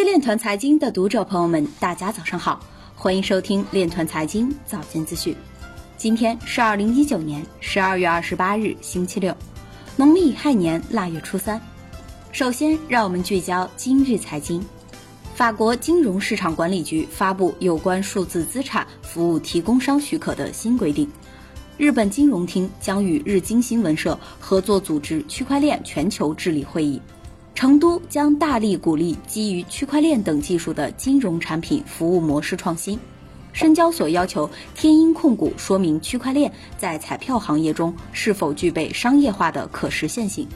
位链团财经的读者朋友们，大家早上好，欢迎收听链团财经早间资讯。今天是二零一九年十二月二十八日，星期六，农历亥年腊月初三。首先，让我们聚焦今日财经。法国金融市场管理局发布有关数字资产服务提供商许可的新规定。日本金融厅将与日经新闻社合作组织区块链全球治理会议。成都将大力鼓励基于区块链等技术的金融产品服务模式创新。深交所要求天鹰控股说明区块链在彩票行业中是否具备商业化的可实现性。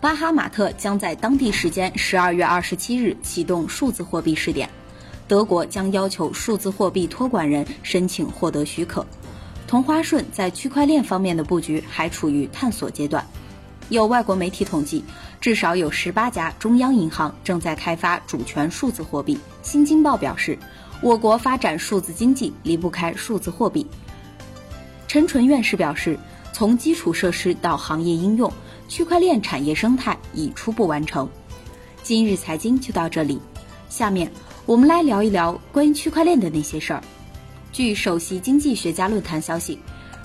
巴哈马特将在当地时间十二月二十七日启动数字货币试点。德国将要求数字货币托管人申请获得许可。同花顺在区块链方面的布局还处于探索阶段。有外国媒体统计，至少有十八家中央银行正在开发主权数字货币。新京报表示，我国发展数字经济离不开数字货币。陈纯院士表示，从基础设施到行业应用，区块链产业生态已初步完成。今日财经就到这里，下面我们来聊一聊关于区块链的那些事儿。据首席经济学家论坛消息。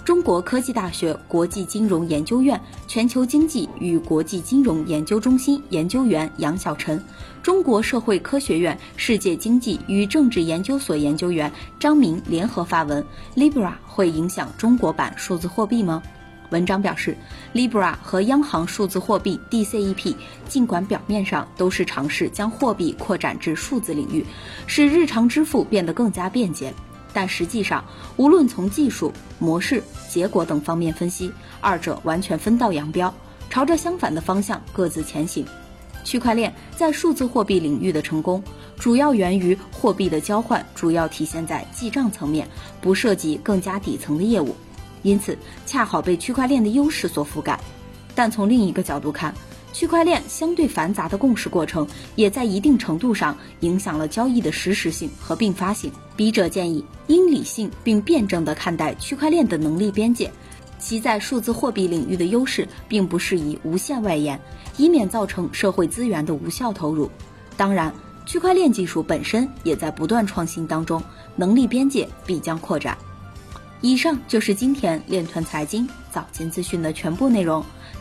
中国科技大学国际金融研究院全球经济与国际金融研究中心研究员杨晓晨，中国社会科学院世界经济与政治研究所研究员张明联合发文：Libra 会影响中国版数字货币吗？文章表示，Libra 和央行数字货币 DCEP 尽管表面上都是尝试将货币扩展至数字领域，使日常支付变得更加便捷。但实际上，无论从技术、模式、结果等方面分析，二者完全分道扬镳，朝着相反的方向各自前行。区块链在数字货币领域的成功，主要源于货币的交换主要体现在记账层面，不涉及更加底层的业务，因此恰好被区块链的优势所覆盖。但从另一个角度看，区块链相对繁杂的共识过程，也在一定程度上影响了交易的实时性和并发性。笔者建议，应理性并辩证地看待区块链的能力边界，其在数字货币领域的优势，并不适宜无限外延，以免造成社会资源的无效投入。当然，区块链技术本身也在不断创新当中，能力边界必将扩展。以上就是今天链团财经早间资讯的全部内容。